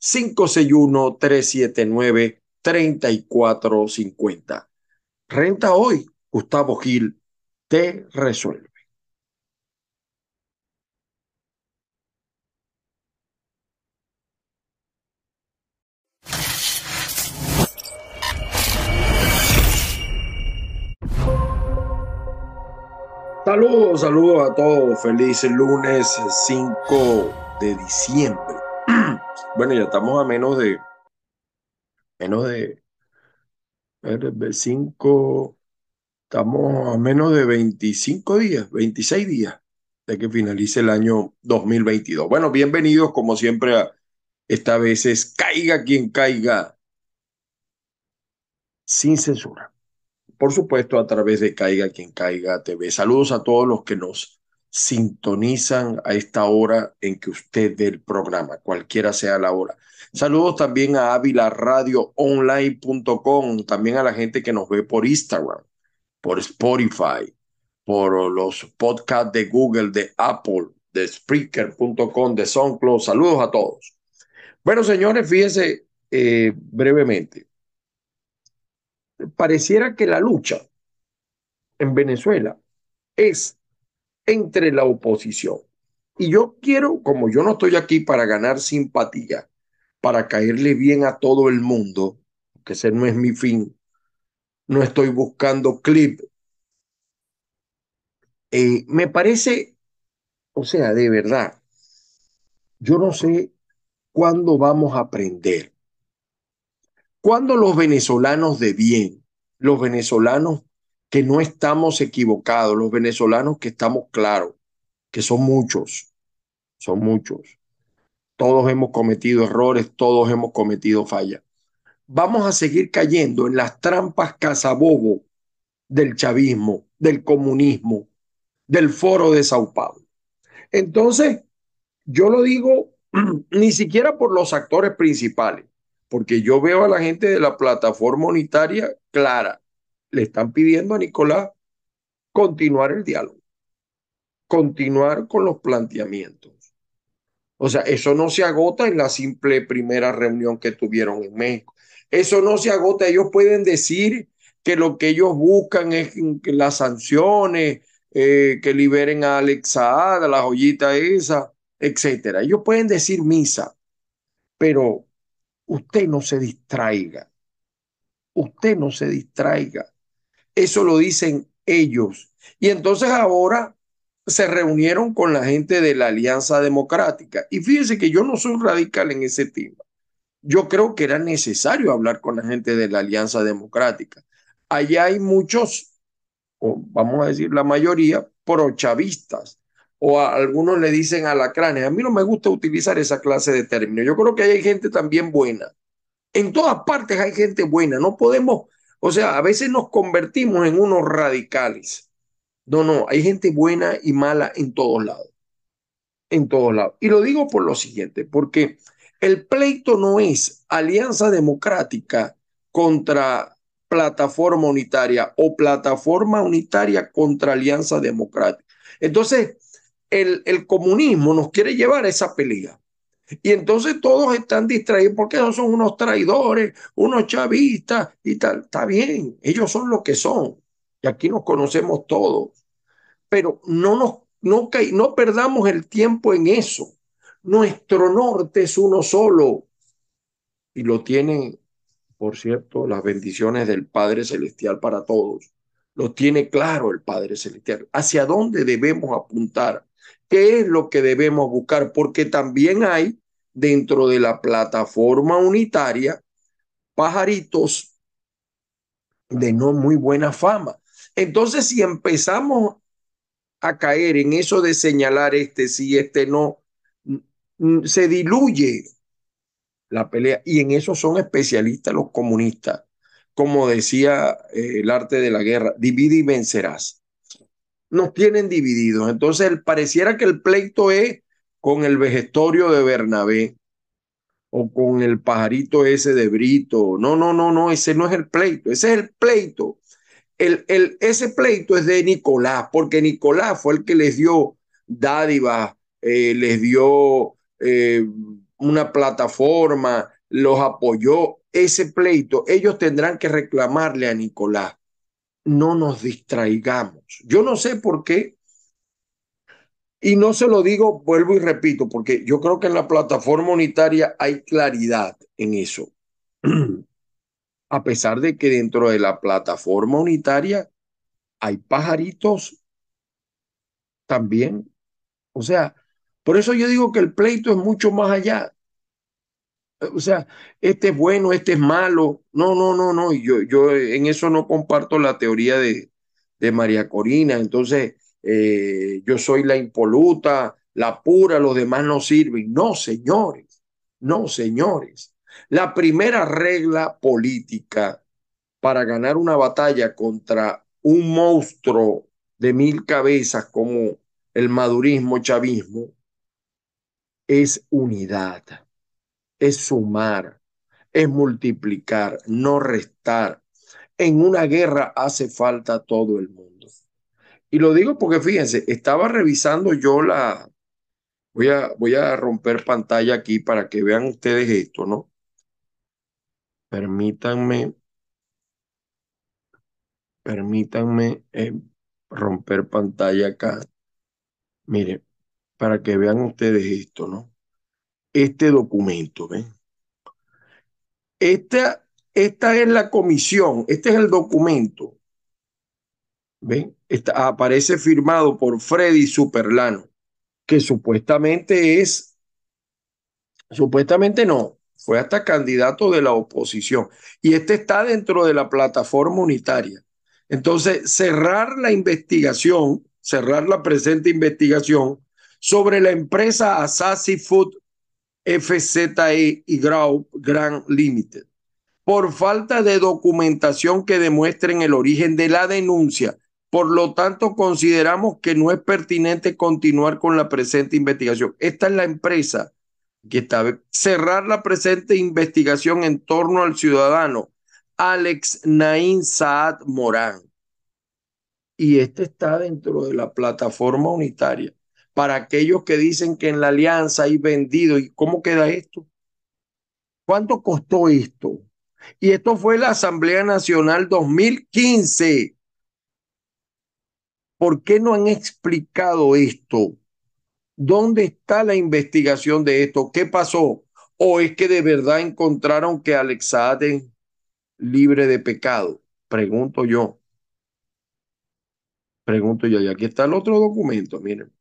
561-379-3450. Renta hoy, Gustavo Gil te resuelve. Saludos, saludos a todos. Feliz lunes 5 de diciembre. Bueno, ya estamos a menos de, menos de, de 5, estamos a menos de 25 días, 26 días de que finalice el año 2022. Bueno, bienvenidos como siempre a esta vez es Caiga quien caiga sin censura. Por supuesto, a través de Caiga quien caiga TV. Saludos a todos los que nos sintonizan a esta hora en que usted ve el programa, cualquiera sea la hora. Saludos también a avilaradioonline.com, también a la gente que nos ve por Instagram, por Spotify, por los podcasts de Google, de Apple, de Spreaker.com, de SoundCloud. Saludos a todos. Bueno, señores, fíjense eh, brevemente. Pareciera que la lucha en Venezuela es entre la oposición. Y yo quiero, como yo no estoy aquí para ganar simpatía, para caerle bien a todo el mundo, que ese no es mi fin, no estoy buscando clip. Eh, me parece, o sea, de verdad, yo no sé cuándo vamos a aprender. Cuando los venezolanos de bien, los venezolanos que no estamos equivocados, los venezolanos que estamos claros, que son muchos, son muchos. Todos hemos cometido errores, todos hemos cometido fallas. Vamos a seguir cayendo en las trampas cazabobo del chavismo, del comunismo, del foro de Sao Paulo. Entonces, yo lo digo ni siquiera por los actores principales, porque yo veo a la gente de la plataforma unitaria clara, le están pidiendo a Nicolás continuar el diálogo, continuar con los planteamientos. O sea, eso no se agota en la simple primera reunión que tuvieron en México. Eso no se agota. Ellos pueden decir que lo que ellos buscan es que las sanciones, eh, que liberen a Alex Saad, la joyita esa, etcétera. Ellos pueden decir misa, pero usted no se distraiga. Usted no se distraiga. Eso lo dicen ellos. Y entonces ahora se reunieron con la gente de la Alianza Democrática. Y fíjense que yo no soy radical en ese tema. Yo creo que era necesario hablar con la gente de la Alianza Democrática. Allá hay muchos, o vamos a decir la mayoría, prochavistas, o algunos le dicen alacranes. A mí no me gusta utilizar esa clase de términos. Yo creo que hay gente también buena. En todas partes hay gente buena. No podemos o sea, a veces nos convertimos en unos radicales. No, no, hay gente buena y mala en todos lados. En todos lados. Y lo digo por lo siguiente, porque el pleito no es alianza democrática contra plataforma unitaria o plataforma unitaria contra alianza democrática. Entonces, el, el comunismo nos quiere llevar a esa pelea. Y entonces todos están distraídos porque ellos son unos traidores, unos chavistas y tal. Está bien, ellos son lo que son. Y aquí nos conocemos todos. Pero no, nos, no, no perdamos el tiempo en eso. Nuestro norte es uno solo. Y lo tienen, por cierto, las bendiciones del Padre Celestial para todos. Lo tiene claro el Padre Celestial. ¿Hacia dónde debemos apuntar? ¿Qué es lo que debemos buscar? Porque también hay dentro de la plataforma unitaria pajaritos de no muy buena fama. Entonces, si empezamos a caer en eso de señalar este sí, este no, se diluye, la pelea. Y en eso son especialistas los comunistas. Como decía eh, el arte de la guerra, divide y vencerás. Nos tienen divididos. Entonces, pareciera que el pleito es con el vejestorio de Bernabé o con el pajarito ese de Brito. No, no, no, no, ese no es el pleito. Ese es el pleito. El, el, ese pleito es de Nicolás, porque Nicolás fue el que les dio dádivas, eh, les dio eh, una plataforma, los apoyó. Ese pleito, ellos tendrán que reclamarle a Nicolás. No nos distraigamos. Yo no sé por qué. Y no se lo digo, vuelvo y repito, porque yo creo que en la plataforma unitaria hay claridad en eso. a pesar de que dentro de la plataforma unitaria hay pajaritos también. O sea, por eso yo digo que el pleito es mucho más allá. O sea, este es bueno, este es malo. No, no, no, no. Yo, yo en eso no comparto la teoría de, de María Corina. Entonces, eh, yo soy la impoluta, la pura, los demás no sirven. No, señores, no, señores. La primera regla política para ganar una batalla contra un monstruo de mil cabezas como el madurismo chavismo es unidad, es sumar, es multiplicar, no restar. En una guerra hace falta todo el mundo. Y lo digo porque fíjense, estaba revisando yo la... Voy a, voy a romper pantalla aquí para que vean ustedes esto, ¿no? Permítanme, permítanme eh, romper pantalla acá. Mire, para que vean ustedes esto, ¿no? Este documento, ¿ven? Esta, esta es la comisión, este es el documento. ¿Ven? aparece firmado por Freddy Superlano, que supuestamente es, supuestamente no, fue hasta candidato de la oposición. Y este está dentro de la plataforma unitaria. Entonces, cerrar la investigación, cerrar la presente investigación sobre la empresa Asahi Food FZE y Grau Grand Limited por falta de documentación que demuestren el origen de la denuncia. Por lo tanto, consideramos que no es pertinente continuar con la presente investigación. Esta es la empresa que está cerrar la presente investigación en torno al ciudadano Alex Naín Saad Morán. Y este está dentro de la plataforma unitaria. Para aquellos que dicen que en la alianza hay vendido, ¿y cómo queda esto? ¿Cuánto costó esto? Y esto fue la Asamblea Nacional 2015. ¿Por qué no han explicado esto? ¿Dónde está la investigación de esto? ¿Qué pasó? ¿O es que de verdad encontraron que Alex es libre de pecado? Pregunto yo. Pregunto yo. Y aquí está el otro documento, miren.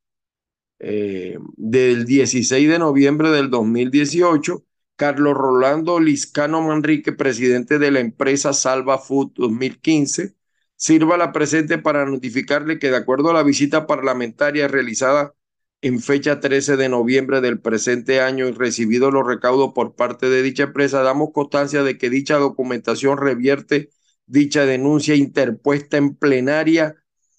Eh, del 16 de noviembre del 2018, Carlos Rolando Liscano Manrique, presidente de la empresa Salva Food 2015, sirva la presente para notificarle que de acuerdo a la visita parlamentaria realizada en fecha 13 de noviembre del presente año y recibido los recaudos por parte de dicha empresa, damos constancia de que dicha documentación revierte dicha denuncia interpuesta en plenaria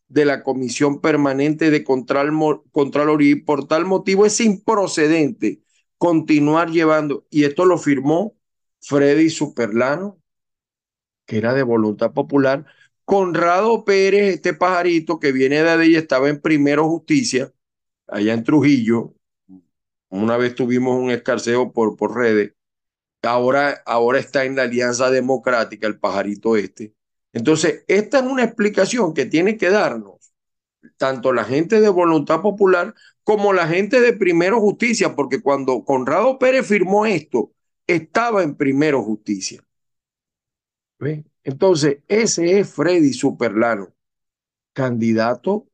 de la Comisión Permanente de Contraloría y por tal motivo es improcedente continuar llevando, y esto lo firmó Freddy Superlano, que era de voluntad popular, Conrado Pérez, este pajarito que viene de ahí, estaba en Primero Justicia, allá en Trujillo. Una vez tuvimos un escarceo por, por redes. Ahora, ahora está en la Alianza Democrática, el pajarito este. Entonces, esta es una explicación que tiene que darnos tanto la gente de Voluntad Popular como la gente de Primero Justicia, porque cuando Conrado Pérez firmó esto, estaba en Primero Justicia. Entonces, ese es Freddy Superlano, candidato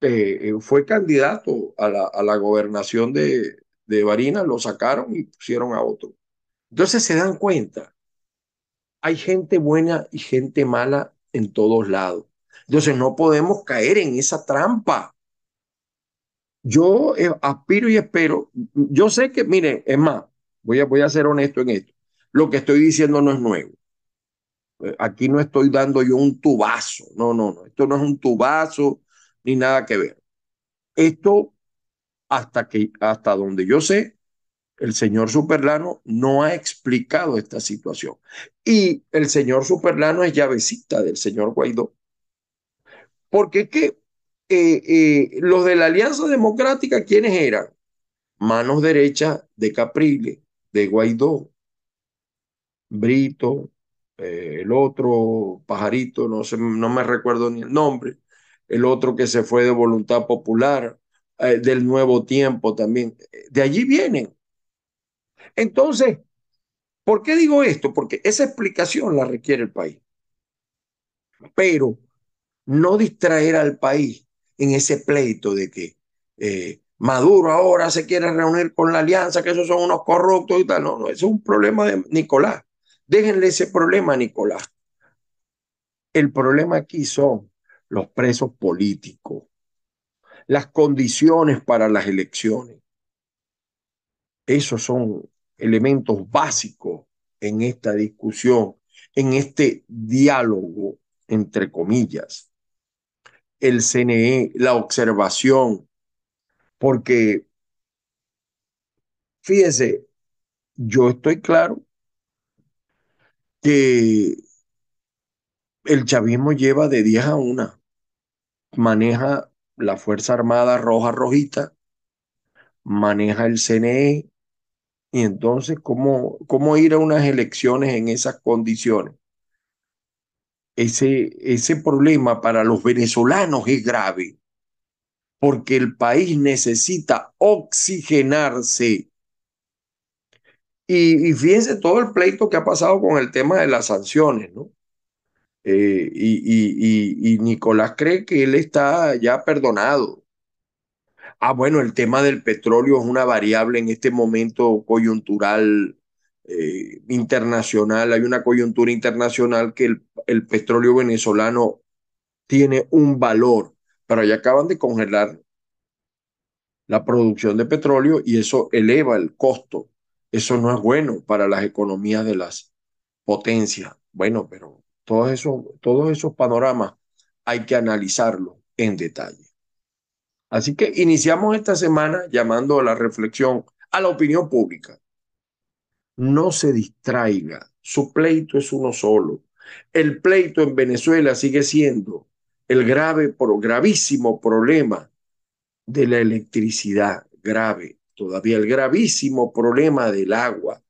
eh, eh, fue candidato a la, a la gobernación de, de Barinas, lo sacaron y pusieron a otro. Entonces se dan cuenta, hay gente buena y gente mala en todos lados. Entonces no podemos caer en esa trampa. Yo eh, aspiro y espero, yo sé que, mire, es más, voy a, voy a ser honesto en esto, lo que estoy diciendo no es nuevo. Eh, aquí no estoy dando yo un tubazo, no, no, no, esto no es un tubazo ni nada que ver. Esto, hasta que, hasta donde yo sé, el señor Superlano no ha explicado esta situación. Y el señor Superlano es llavecita del señor Guaidó. Porque que eh, eh, los de la Alianza Democrática, ¿quiénes eran? Manos derechas de Capriles, de Guaidó, Brito, eh, el otro pajarito, no, no me recuerdo ni el nombre, el otro que se fue de voluntad popular, del nuevo tiempo también. De allí vienen. Entonces, ¿por qué digo esto? Porque esa explicación la requiere el país. Pero no distraer al país en ese pleito de que eh, Maduro ahora se quiere reunir con la alianza, que esos son unos corruptos y tal. No, no, eso es un problema de Nicolás. Déjenle ese problema a Nicolás. El problema aquí son los presos políticos, las condiciones para las elecciones. Esos son elementos básicos en esta discusión, en este diálogo, entre comillas. El CNE, la observación, porque fíjese, yo estoy claro que el chavismo lleva de 10 a 1, maneja la Fuerza Armada Roja Rojita, maneja el CNE, y entonces, ¿cómo, cómo ir a unas elecciones en esas condiciones? Ese, ese problema para los venezolanos es grave, porque el país necesita oxigenarse. Y, fíjense todo el pleito que ha pasado con el tema de las sanciones, ¿no? Eh, y, y, Nicolás cree que él está ya perdonado. Ah, bueno, el tema del petróleo es una variable en este momento coyuntural eh, internacional. Hay una coyuntura internacional que el, petróleo venezolano tiene un valor, pero ya acaban de congelar la producción de petróleo y eso eleva el costo. Eso no es bueno para las economías de las potencias. Bueno, pero todos esos, todos esos panoramas hay que analizarlos en detalle. Así que iniciamos esta semana llamando a la reflexión a la opinión pública. No se distraiga, su pleito es uno solo. El pleito en Venezuela sigue siendo el grave, gravísimo problema de la electricidad, grave, todavía el gravísimo problema del agua,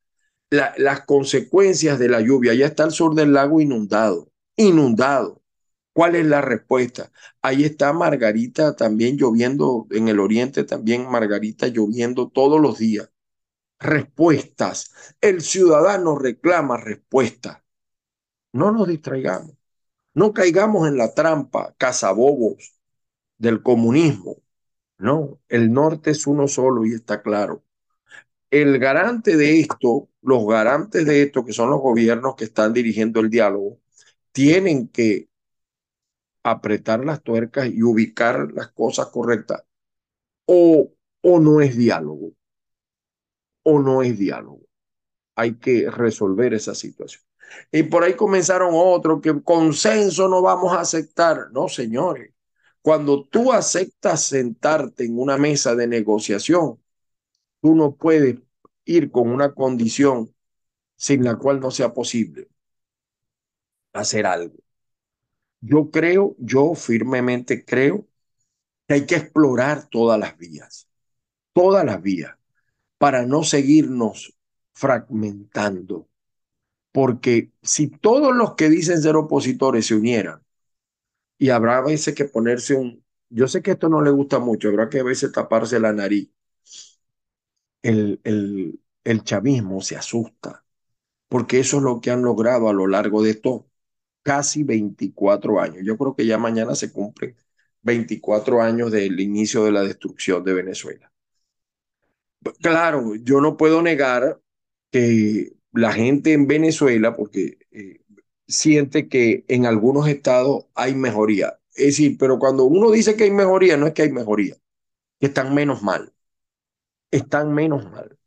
la, las consecuencias de la lluvia. Ya está el sur del lago inundado, inundado. ¿Cuál es la respuesta? Ahí está Margarita también lloviendo, en el oriente también Margarita lloviendo todos los días. Respuestas. El ciudadano reclama respuestas. No nos distraigamos. No caigamos en la trampa cazabobos del comunismo. No, el norte es uno solo y está claro. El garante de esto, los garantes de esto, que son los gobiernos que están dirigiendo el diálogo, tienen que apretar las tuercas y ubicar las cosas correctas. O, o no es diálogo, o no es diálogo. Hay que resolver esa situación. Y por ahí comenzaron otros que consenso no vamos a aceptar. No, señores. Cuando tú aceptas sentarte en una mesa de negociación, tú no puedes ir con una condición sin la cual no sea posible hacer algo. Yo creo, yo firmemente creo que hay que explorar todas las vías, todas las vías, para no seguirnos fragmentando. Porque si todos los que dicen ser opositores se unieran, y habrá a veces que ponerse un, yo sé que esto no le gusta mucho, habrá que a veces taparse la nariz. El, el, el chavismo se asusta, porque eso es lo que han logrado a lo largo de todo casi 24 años. Yo creo que ya mañana se cumplen 24 años del inicio de la destrucción de Venezuela. Claro, yo no puedo negar que la gente en Venezuela, porque eh, siente que en algunos estados hay mejoría. Es decir, pero cuando uno dice que hay mejoría, no es que hay mejoría. que están menos mal. Están menos mal.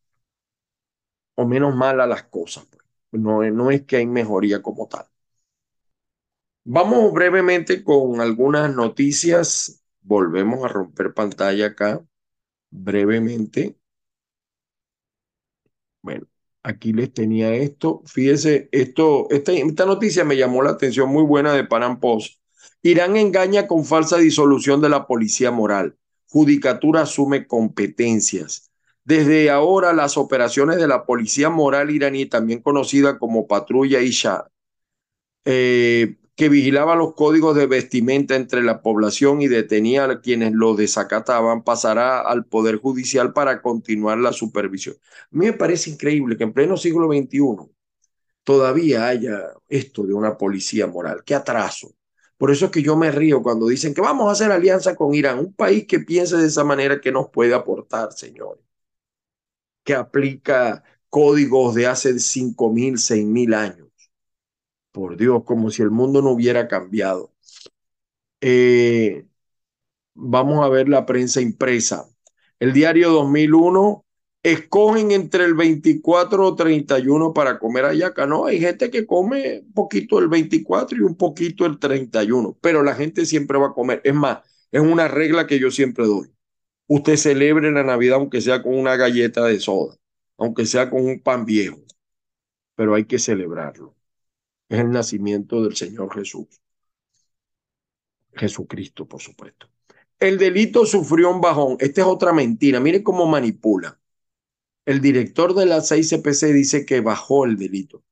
O menos mal a las cosas. Pues. No, no es que hay mejoría como tal. Vamos brevemente con algunas noticias. Volvemos a romper pantalla acá brevemente. Bueno, aquí les tenía esto. Fíjese, esto, esta, esta noticia me llamó la atención muy buena de Panam Post. Irán engaña con falsa disolución de la policía moral. Judicatura asume competencias. Desde ahora, las operaciones de la policía moral iraní, también conocida como Patrulla Isha, eh, que vigilaba los códigos de vestimenta entre la población y detenía a quienes lo desacataban, pasará al Poder Judicial para continuar la supervisión. A mí me parece increíble que en pleno siglo XXI todavía haya esto de una policía moral. ¡Qué atraso! Por eso es que yo me río cuando dicen que vamos a hacer alianza con Irán, un país que piense de esa manera que nos puede aportar, señores, que aplica códigos de hace 5.000, 6.000 años por Dios, como si el mundo no hubiera cambiado. Eh, vamos a ver la prensa impresa. El diario 2001, escogen entre el 24 o 31 para comer ayaca. No, hay gente que come un poquito el 24 y un poquito el 31, pero la gente siempre va a comer. Es más, es una regla que yo siempre doy. Usted celebre la Navidad aunque sea con una galleta de soda, aunque sea con un pan viejo, pero hay que celebrarlo es el nacimiento del Señor Jesús. Jesucristo, por supuesto. El delito sufrió un bajón. Esta es otra mentira. Miren cómo manipula. El director de la 6CPC dice que bajó el delito.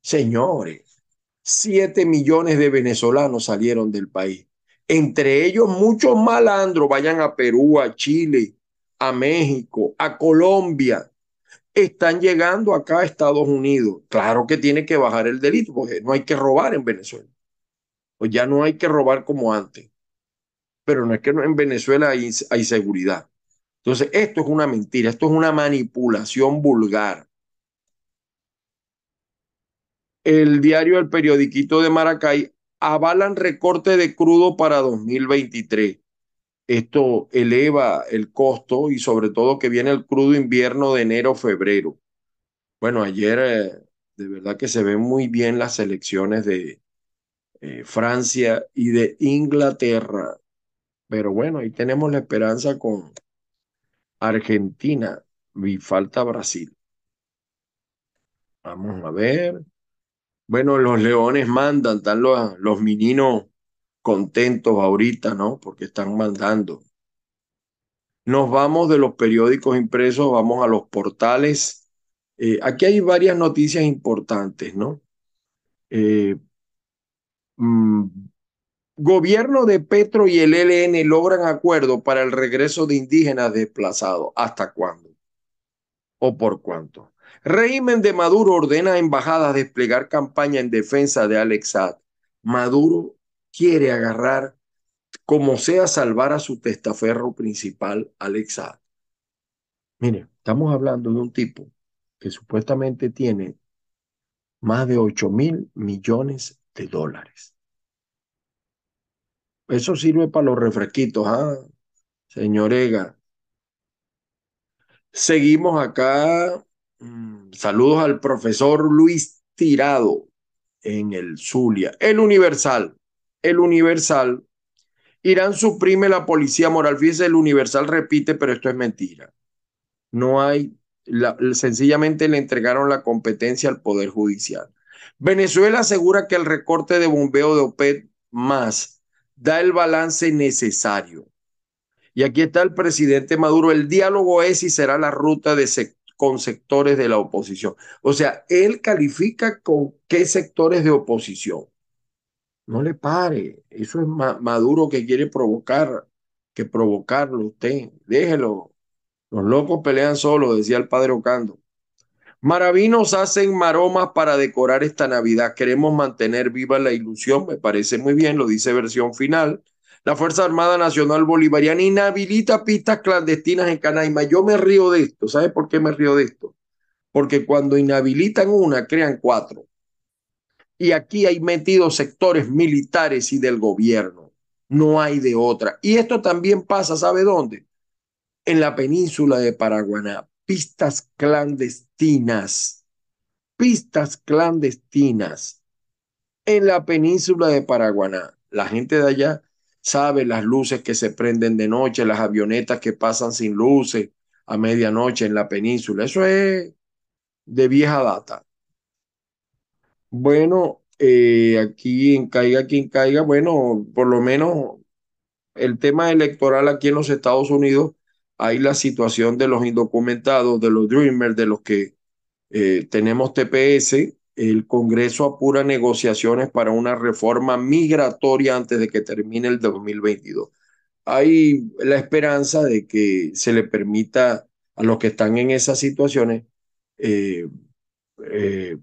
Señores, siete millones de venezolanos salieron del país. Entre ellos muchos malandros vayan a Perú, a Chile, a México, a Colombia están llegando acá a Estados Unidos. Claro que tiene que bajar el delito, porque no hay que robar en Venezuela. Pues ya no hay que robar como antes. Pero no es que en Venezuela hay, hay seguridad. Entonces, esto es una mentira, esto es una manipulación vulgar. El diario El Periodiquito de Maracay avalan recorte de crudo para 2023 esto eleva el costo y sobre todo que viene el crudo invierno de enero-febrero. Bueno, ayer eh, de verdad que se ven muy bien las elecciones de eh, Francia y de Inglaterra. Pero bueno, ahí tenemos la esperanza con Argentina y falta Brasil. Vamos a ver. Bueno, los leones mandan, están los, los meninos contentos ahorita, ¿no? Porque están mandando. Nos vamos de los periódicos impresos, vamos a los portales. Eh, aquí hay varias noticias importantes, ¿no? Eh, mm, gobierno de Petro y el ELN logran acuerdo para el regreso de indígenas desplazados. ¿Hasta cuándo? ¿O por cuánto? Régimen de Maduro ordena a embajadas desplegar campaña en defensa de Alex Maduro quiere agarrar como sea salvar a su testaferro principal, Alexa. Mire, estamos hablando de un tipo que supuestamente tiene más de 8 mil millones de dólares. Eso sirve para los refresquitos, ¿ah? Señor Ega. Seguimos acá. Mm, saludos al profesor Luis Tirado en el Zulia. El Universal el Universal, Irán suprime la policía moral. Fíjese, el Universal repite, pero esto es mentira. No hay, sencillamente le entregaron la competencia al Poder Judicial. Venezuela asegura que el recorte de bombeo de OPED más da el balance necesario. Y aquí está el presidente Maduro. El diálogo es y será la ruta de con sectores de la oposición. O sea, él califica con qué sectores de oposición. No le pare. Eso es Maduro que quiere provocar, que provocarlo usted. Déjelo. Los locos pelean solos, decía el padre Ocando. Maravinos hacen maromas para decorar esta Navidad. Queremos mantener viva la ilusión, me parece muy bien, lo dice versión final. La Fuerza Armada Nacional Bolivariana inhabilita pistas clandestinas en Canaima. Yo me río de esto. ¿Sabe por qué me río de esto? Porque cuando inhabilitan una, crean cuatro y aquí hay metidos sectores militares y del gobierno. No hay de otra. Y esto también pasa, ¿sabe dónde? en la península de Paraguaná, pistas clandestinas, pistas clandestinas en la península de Paraguaná. La gente de allá sabe las luces que se prenden de noche, las avionetas que pasan sin luces a medianoche en la península. Eso es de vieja data. Bueno, eh, aquí en caiga quien caiga, bueno, por lo menos el tema electoral aquí en los Estados Unidos, hay la situación de los indocumentados, de los dreamers, de los que eh, tenemos TPS, el Congreso apura negociaciones para una reforma migratoria antes de que termine el 2022. Hay la esperanza de que se le permita a los que están en esas situaciones eh,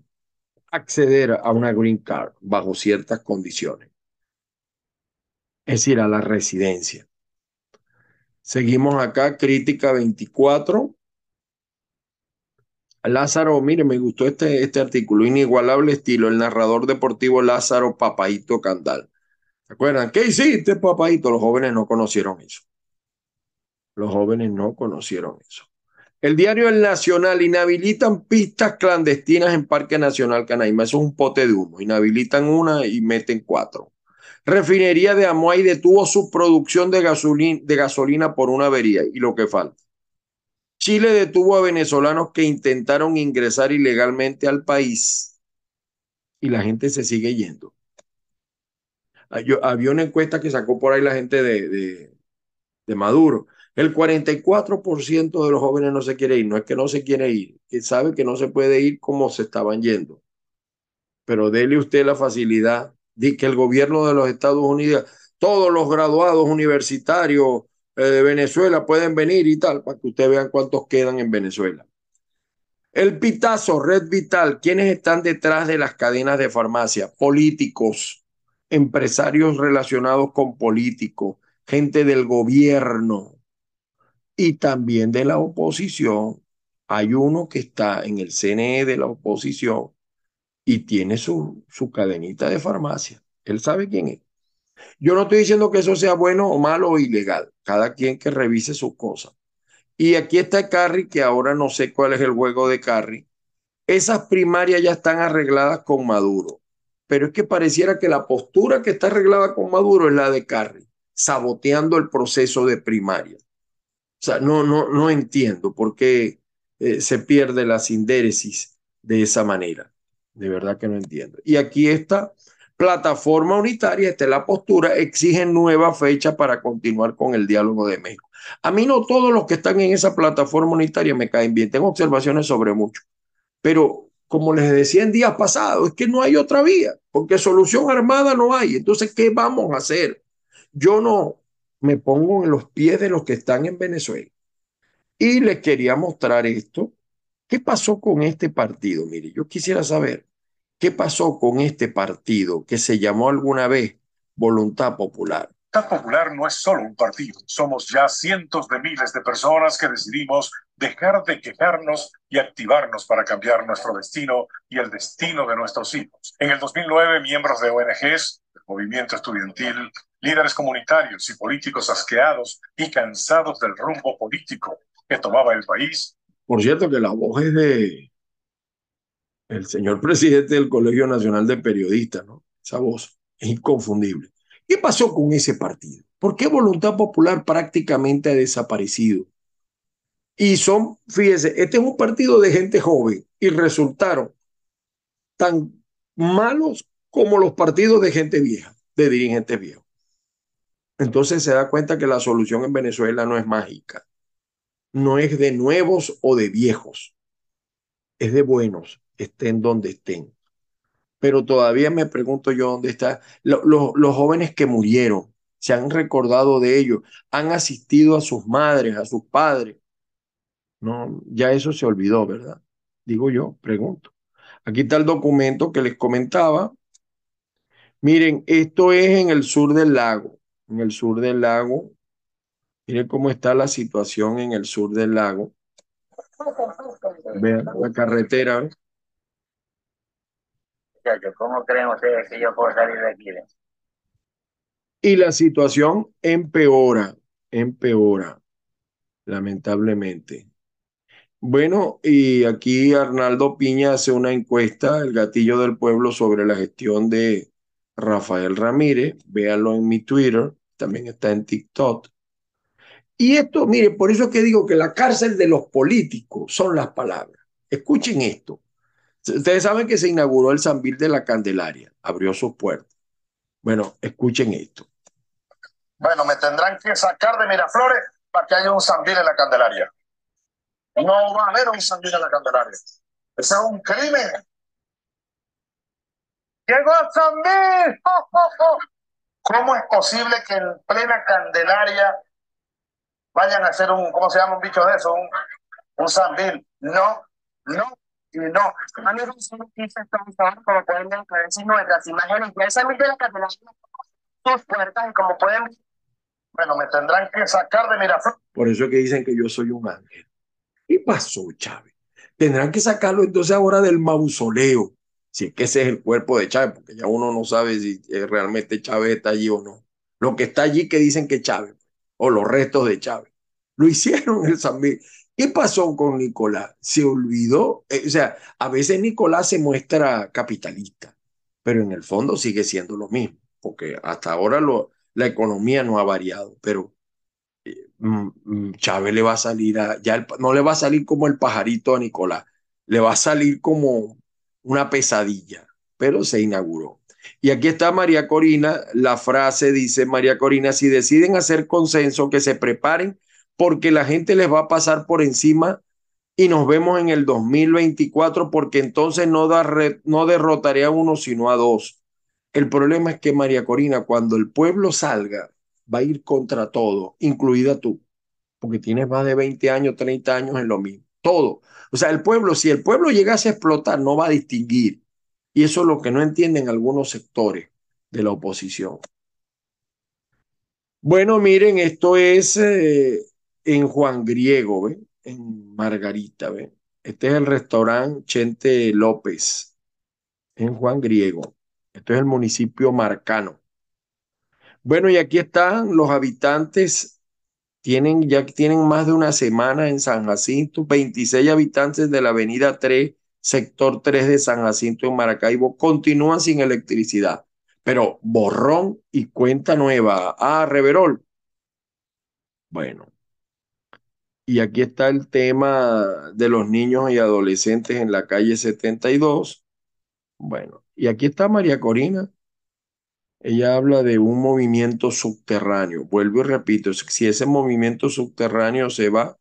acceder a una green card bajo ciertas condiciones, es decir, a la residencia. Seguimos acá, crítica 24. Lázaro, mire, me gustó este, este artículo, inigualable estilo, el narrador deportivo Lázaro Papaito Candal. ¿Se acuerdan? ¿Qué hiciste, Papaito? Los jóvenes no conocieron eso. Los jóvenes no conocieron eso. El diario El Nacional inhabilitan pistas clandestinas en Parque Nacional Canaima. Eso es un pote de humo. Inhabilitan una y meten cuatro. Refinería de Amuay detuvo su producción de gasolina, de gasolina por una avería y lo que falta. Chile detuvo a venezolanos que intentaron ingresar ilegalmente al país y la gente se sigue yendo. Había una encuesta que sacó por ahí la gente de, de, Maduro. El 44% de los jóvenes no se quiere ir. No es que no se quiere ir, que sabe que no se puede ir como se estaban yendo. Pero dele usted la facilidad de que el gobierno de los Estados Unidos, todos los graduados universitarios, eh, de Venezuela pueden venir y tal, para que ustedes vean cuántos quedan en Venezuela. El Pitazo, Red Vital, ¿quiénes están detrás de las cadenas de farmacia? Políticos, empresarios relacionados con políticos, gente del gobierno y también de la oposición. Hay uno que está en el CNE de la oposición y tiene su, su cadenita de farmacia. Él sabe quién es. Yo no estoy diciendo que eso sea bueno o malo o ilegal. Cada quien que revise sus cosas. Y aquí está Carry, que ahora no sé cuál es el juego de Carry. Esas primarias ya están arregladas con Maduro. Pero es que pareciera que la postura que está arreglada con Maduro es la de Carry, saboteando el proceso de primaria. O sea, no, no, no entiendo por qué eh, se pierde la sindéresis de esa manera. De verdad que no entiendo. Y aquí está plataforma unitaria, esta es la postura, exigen nueva fecha para continuar con el diálogo de México. A mí no todos los que están en esa plataforma unitaria me caen bien, tengo observaciones sobre mucho, pero como les decía en días pasados, es que no hay otra vía, porque solución armada no hay. Entonces, ¿qué vamos a hacer? Yo no me pongo en los pies de los que están en Venezuela. Y les quería mostrar esto. ¿Qué pasó con este partido? Mire, yo quisiera saber ¿Qué pasó con este partido que se llamó alguna vez Voluntad Popular? Voluntad Popular no es solo un partido, somos ya cientos de miles de personas que decidimos dejar de quejarnos y activarnos para cambiar nuestro destino y el destino de nuestros hijos. En el 2009, miembros de ONGs, movimiento estudiantil, líderes comunitarios y políticos asqueados y cansados del rumbo político que tomaba el país. Por cierto que la voz es de el señor presidente del Colegio Nacional de Periodistas, ¿no? Esa voz es inconfundible. ¿Qué pasó con ese partido? ¿Por qué Voluntad Popular prácticamente ha desaparecido? Y son, fíjese, este es un partido de gente joven y resultaron tan malos como los partidos de gente vieja, de dirigentes viejos. Entonces se da cuenta que la solución en Venezuela no es mágica, no es de nuevos o de viejos, es de buenos, estén donde estén. Pero todavía me pregunto yo dónde están los jóvenes que murieron, se han recordado de ellos, han asistido a sus madres, a sus padres. No, ya eso se olvidó, ¿verdad? Digo yo, pregunto. Aquí está el documento que les comentaba. Miren, esto es en el sur del lago. En el sur del lago. Miren cómo está la situación en el sur del lago. Vean la carretera. ¿cómo creen ustedes que yo puedo salir de aquí? Y la situación empeora, empeora. lamentablemente. Bueno, y aquí Arnaldo Piña hace una encuesta, el gatillo del pueblo, sobre la gestión de Rafael Ramírez. Véanlo en mi Twitter, también está en TikTok. Y esto, mire, por eso es que digo que la cárcel de los políticos son las palabras. Escuchen esto. Ustedes saben que se inauguró el Sambil de la Candelaria, abrió sus puertas. Bueno, escuchen esto. Bueno, me tendrán que sacar de Miraflores para que haya un Sambil en la Candelaria. No va a haber un Sambil en la Candelaria. Ese es un crimen. ¡Llegó Sambil! ¿Cómo es posible que en plena Candelaria vayan a hacer un, ¿cómo se llama un bicho de eso? Un, un Sambil. No, no, y no. A mí me gusta como pueden ver nuestras imágenes. Ya esa de la Candelaria sus puertas y como pueden bueno, me tendrán que sacar de Miraflores. Por eso es que dicen que yo soy un ángel. ¿Qué pasó, Chávez? Tendrán que sacarlo entonces ahora del mausoleo, si es que ese es el cuerpo de Chávez, porque ya uno no sabe si realmente Chávez está allí o no. Lo que está allí que dicen que Chávez, o los restos de Chávez. Lo hicieron en el San Miguel. ¿Qué pasó con Nicolás? Se olvidó, eh, o sea, a veces Nicolás se muestra capitalista, pero en el fondo sigue siendo lo mismo, porque hasta ahora lo, la economía no ha variado, pero eh, mm, mm, Chávez le va a salir a, ya no le va a salir como el pajarito a Nicolás, le va a salir como una pesadilla, pero se inauguró. Y aquí está María Corina, la frase dice María Corina, si deciden hacer consenso, que se preparen porque la gente les va a pasar por encima y nos vemos en el 2024 porque entonces no, da no derrotaré a uno sino a dos. El problema es que María Corina, cuando el pueblo salga, va a ir contra todo, incluida tú, porque tienes más de 20 años, 30 años en lo mismo. Todo. O sea, el pueblo, si el pueblo llegase a explotar, no va a distinguir. Y eso es lo que no entienden algunos sectores de la oposición. Bueno, miren, esto es eh, en Juan Griego, ¿ven? En Margarita, ¿ven? Este es el restaurante Chente López, en Juan Griego. Esto es el municipio Marcano. Bueno, y aquí están los habitantes, tienen, ya tienen más de una semana en San Jacinto, 26 habitantes de la avenida 3, sector 3 de San Jacinto en Maracaibo, continúan sin electricidad, pero borrón y cuenta nueva. Ah, Reverol. Bueno, y aquí está el tema de los niños y adolescentes en la calle 72. Bueno, y aquí está María Corina. Ella habla de un movimiento subterráneo. Vuelvo y repito, si ese movimiento subterráneo se va,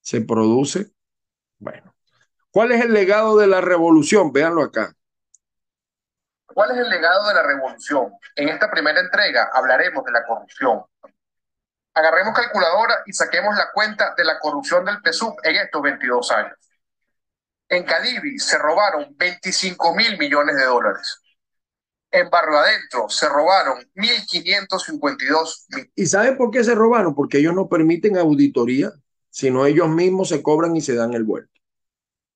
se produce, bueno. ¿Cuál es el legado de la revolución? Véanlo acá. ¿Cuál es el legado de la revolución? En esta primera entrega hablaremos de la corrupción. Agarremos calculadora y saquemos la cuenta de la corrupción del PSUV en estos 22 años. En Cadivi se robaron 25 mil millones de dólares. En Barrio Adentro se robaron 1.552 mil. ¿Y saben por qué se robaron? Porque ellos no permiten auditoría, sino ellos mismos se cobran y se dan el vuelto.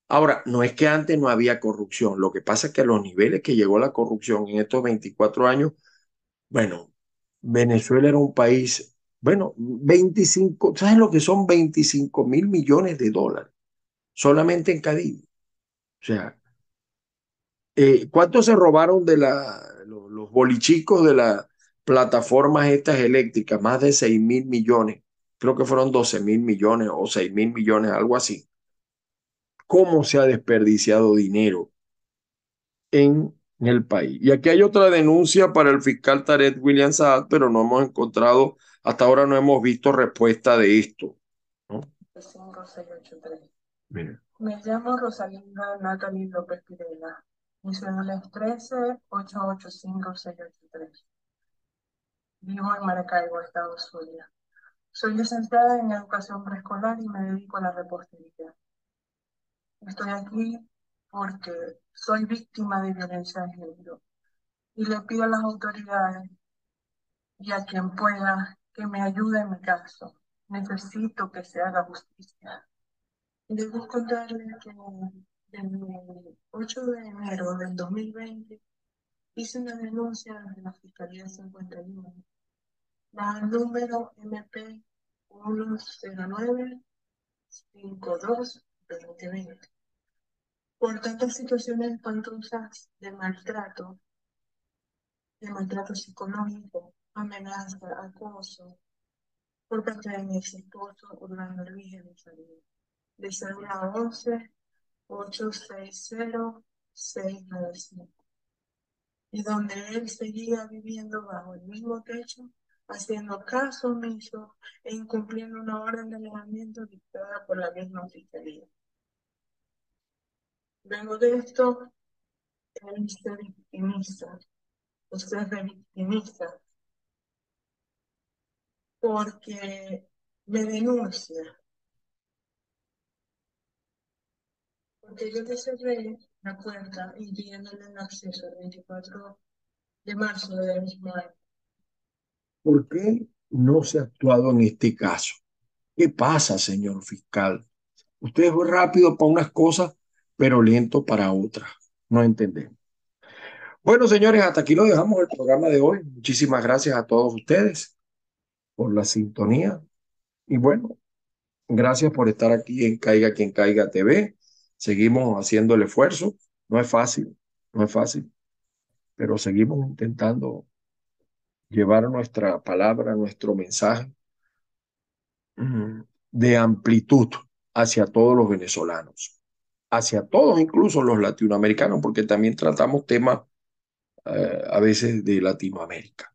Ahora, no es que antes no había corrupción, lo que pasa es que a los niveles que llegó la corrupción en estos 24 años, bueno, Venezuela era un país, bueno, 25, ¿sabes lo que son 25 mil millones de dólares? Solamente en Cadivi. O sea, eh, ¿cuánto se robaron de la, los, bolichicos de las plataformas estas eléctricas? Más de 6 mil millones. Creo que fueron 12 mil millones o 6 mil millones, algo así. ¿Cómo se ha desperdiciado dinero en, el país? Y aquí hay otra denuncia para el fiscal Tarek William Saad, pero no hemos encontrado, hasta ahora no hemos visto respuesta de esto. ¿no? Me llamo Rosalinda Natalie López Pirela. Mi cédula es 13 Vivo en Maracaibo, Estado Zulia. Soy licenciada en educación preescolar y me dedico a la repostería. Estoy aquí porque soy víctima de violencia de género y le pido a las autoridades y a quien pueda que me ayude en mi caso. Necesito que se haga justicia. Debo contarle que el 8 de enero del 2020 hice una denuncia ante la Fiscalía 51, la número MP 109 52 2020. Por tantas situaciones espantosas de maltrato, de maltrato psicológico, amenaza, acoso, por parte de mi ex esposo Orlando Luis Salud, de cédula 11 860 695 y donde él seguía viviendo bajo el mismo techo, haciendo caso omiso e incumpliendo una orden de alejamiento dictada por la misma fiscalía. Vengo de esto, él se victimiza, usted se victimiza, porque me denuncia, porque yo le cerré la puerta impidiéndole el acceso el 24 de marzo del mismo año. ¿Por qué no se ha actuado en este caso? ¿Qué pasa, señor fiscal? Usted es rápido para unas cosas, pero lento para otras. No entendemos. Bueno, señores, hasta aquí lo dejamos el programa de hoy. Muchísimas gracias a todos ustedes por la sintonía. Y bueno, gracias por estar aquí en Caiga Quien Caiga TV. Seguimos haciendo el esfuerzo. No es fácil, no es fácil, pero seguimos intentando llevar nuestra palabra, nuestro mensaje mm, de amplitud hacia todos los venezolanos, hacia todos, incluso los latinoamericanos, porque también tratamos temas eh, a veces de Latinoamérica.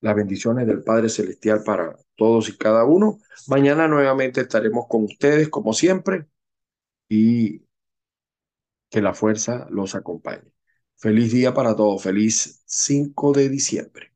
Las bendiciones del Padre Celestial para todos y cada uno. Mañana nuevamente estaremos con ustedes, como siempre, y que la fuerza los acompañe. Feliz día para todos, feliz 5 de diciembre.